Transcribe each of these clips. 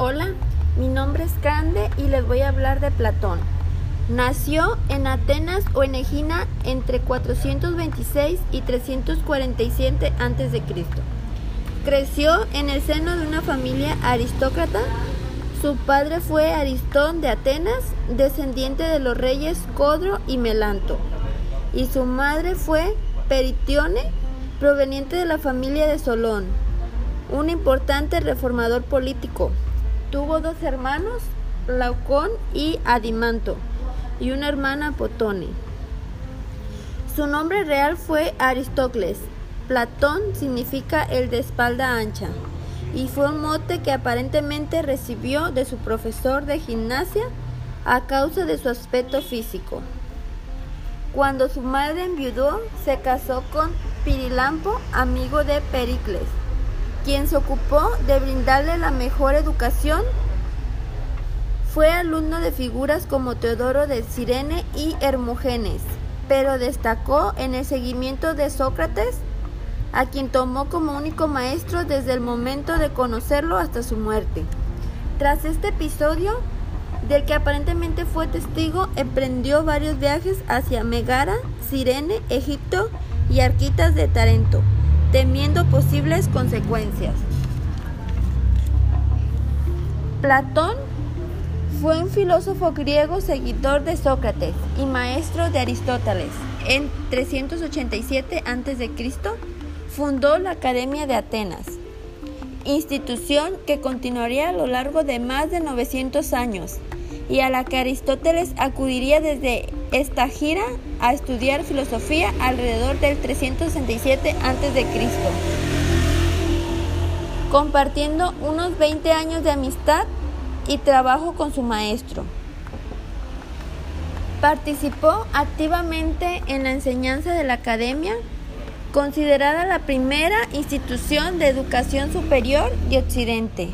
Hola, mi nombre es Cande y les voy a hablar de Platón. Nació en Atenas o en Egina entre 426 y 347 a.C. Creció en el seno de una familia aristócrata. Su padre fue Aristón de Atenas, descendiente de los reyes Codro y Melanto, y su madre fue Peritione, proveniente de la familia de Solón, un importante reformador político. Tuvo dos hermanos, Laucón y Adimanto, y una hermana Potone. Su nombre real fue Aristócles. Platón significa el de espalda ancha y fue un mote que aparentemente recibió de su profesor de gimnasia a causa de su aspecto físico. Cuando su madre enviudó, se casó con Pirilampo, amigo de Pericles quien se ocupó de brindarle la mejor educación. Fue alumno de figuras como Teodoro de Cirene y Hermógenes, pero destacó en el seguimiento de Sócrates, a quien tomó como único maestro desde el momento de conocerlo hasta su muerte. Tras este episodio, del que aparentemente fue testigo, emprendió varios viajes hacia Megara, Cirene, Egipto y Arquitas de Tarento temiendo posibles consecuencias. Platón fue un filósofo griego seguidor de Sócrates y maestro de Aristóteles. En 387 a.C. fundó la Academia de Atenas, institución que continuaría a lo largo de más de 900 años y a la que Aristóteles acudiría desde esta gira a estudiar filosofía alrededor del 367 a.C., compartiendo unos 20 años de amistad y trabajo con su maestro. Participó activamente en la enseñanza de la academia, considerada la primera institución de educación superior de Occidente.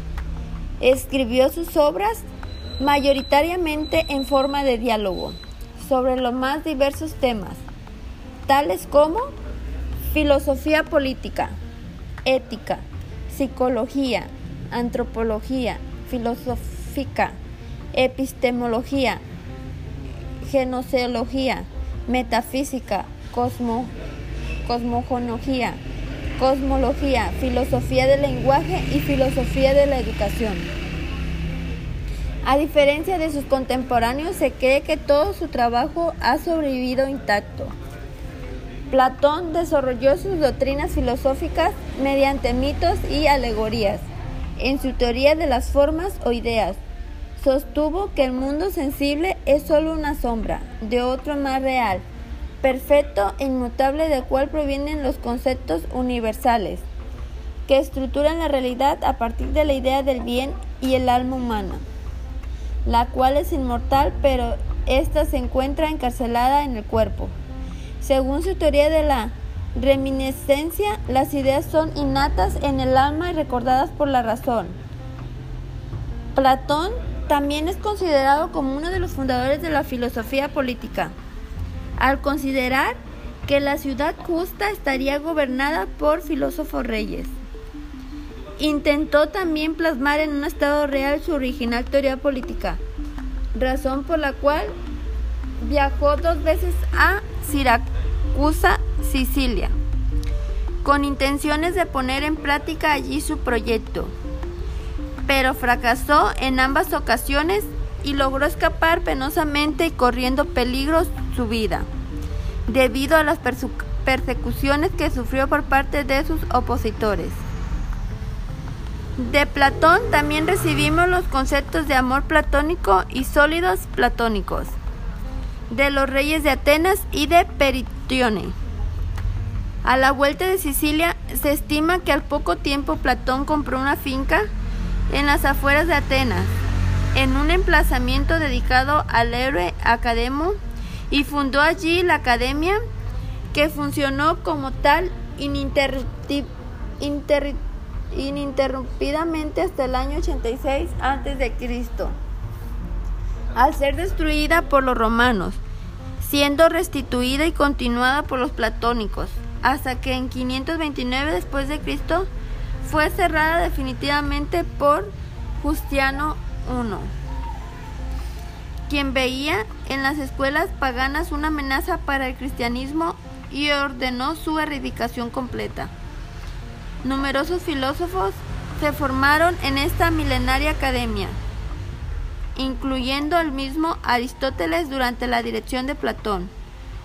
Escribió sus obras mayoritariamente en forma de diálogo, sobre los más diversos temas, tales como filosofía política, ética, psicología, antropología, filosófica, epistemología, genoseología, metafísica, cosmo, cosmogonología, cosmología, filosofía del lenguaje y filosofía de la educación. A diferencia de sus contemporáneos, se cree que todo su trabajo ha sobrevivido intacto. Platón desarrolló sus doctrinas filosóficas mediante mitos y alegorías. En su teoría de las formas o ideas, sostuvo que el mundo sensible es solo una sombra de otro más real, perfecto e inmutable del cual provienen los conceptos universales, que estructuran la realidad a partir de la idea del bien y el alma humana la cual es inmortal, pero ésta se encuentra encarcelada en el cuerpo. Según su teoría de la reminiscencia, las ideas son innatas en el alma y recordadas por la razón. Platón también es considerado como uno de los fundadores de la filosofía política, al considerar que la ciudad justa estaría gobernada por filósofos reyes. Intentó también plasmar en un estado real su original teoría política, razón por la cual viajó dos veces a Siracusa, Sicilia, con intenciones de poner en práctica allí su proyecto, pero fracasó en ambas ocasiones y logró escapar penosamente y corriendo peligros su vida, debido a las persecuciones que sufrió por parte de sus opositores. De Platón también recibimos los conceptos de amor platónico y sólidos platónicos, de los reyes de Atenas y de Peritione. A la vuelta de Sicilia se estima que al poco tiempo Platón compró una finca en las afueras de Atenas, en un emplazamiento dedicado al héroe Academo, y fundó allí la academia que funcionó como tal ininterruptible ininterrumpidamente hasta el año 86 a.C., al ser destruida por los romanos, siendo restituida y continuada por los platónicos, hasta que en 529 después de Cristo fue cerrada definitivamente por Justiano I, quien veía en las escuelas paganas una amenaza para el cristianismo y ordenó su erradicación completa. Numerosos filósofos se formaron en esta milenaria academia, incluyendo el mismo Aristóteles durante la dirección de Platón,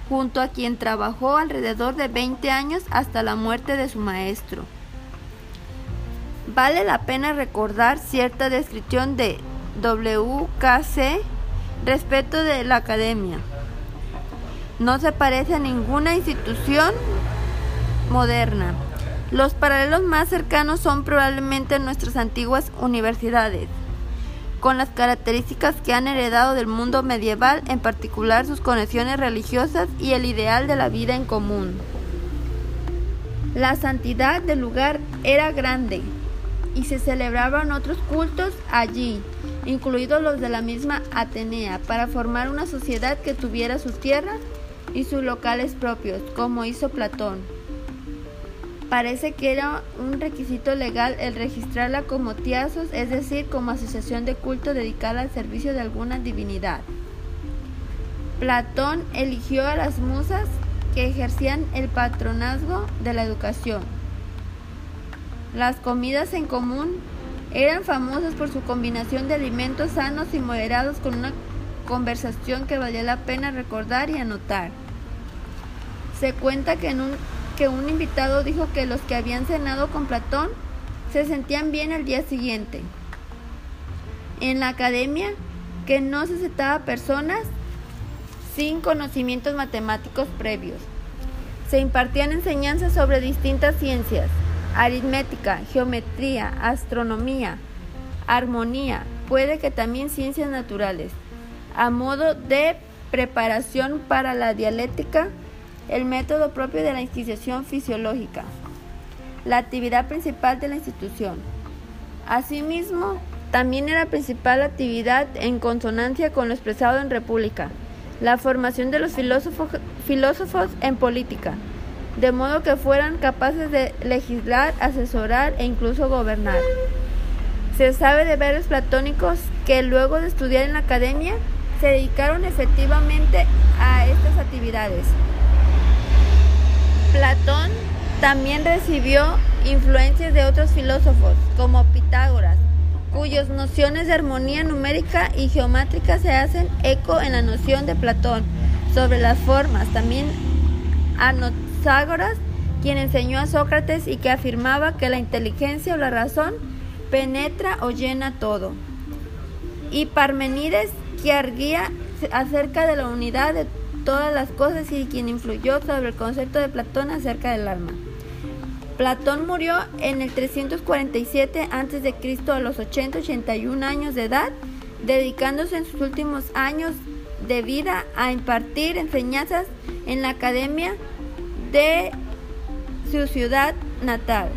junto a quien trabajó alrededor de 20 años hasta la muerte de su maestro. Vale la pena recordar cierta descripción de WKC respecto de la academia. No se parece a ninguna institución moderna. Los paralelos más cercanos son probablemente nuestras antiguas universidades, con las características que han heredado del mundo medieval, en particular sus conexiones religiosas y el ideal de la vida en común. La santidad del lugar era grande y se celebraban otros cultos allí, incluidos los de la misma Atenea, para formar una sociedad que tuviera su tierra y sus locales propios, como hizo Platón. Parece que era un requisito legal el registrarla como tiazos, es decir, como asociación de culto dedicada al servicio de alguna divinidad. Platón eligió a las musas que ejercían el patronazgo de la educación. Las comidas en común eran famosas por su combinación de alimentos sanos y moderados con una conversación que valía la pena recordar y anotar. Se cuenta que en un que un invitado dijo que los que habían cenado con Platón se sentían bien al día siguiente. En la academia, que no se aceptaba personas sin conocimientos matemáticos previos. Se impartían enseñanzas sobre distintas ciencias, aritmética, geometría, astronomía, armonía, puede que también ciencias naturales, a modo de preparación para la dialéctica el método propio de la institución fisiológica, la actividad principal de la institución. Asimismo, también era principal actividad en consonancia con lo expresado en República, la formación de los filósofos, filósofos en política, de modo que fueran capaces de legislar, asesorar e incluso gobernar. Se sabe de varios platónicos que luego de estudiar en la academia se dedicaron efectivamente a estas actividades. Platón también recibió influencias de otros filósofos, como Pitágoras, cuyas nociones de armonía numérica y geométrica se hacen eco en la noción de Platón sobre las formas. También Anaxágoras, quien enseñó a Sócrates y que afirmaba que la inteligencia o la razón penetra o llena todo. Y Parmenides, que arguía acerca de la unidad de todas las cosas y quien influyó sobre el concepto de Platón acerca del alma. Platón murió en el 347 a.C. a los 80-81 años de edad, dedicándose en sus últimos años de vida a impartir enseñanzas en la academia de su ciudad natal.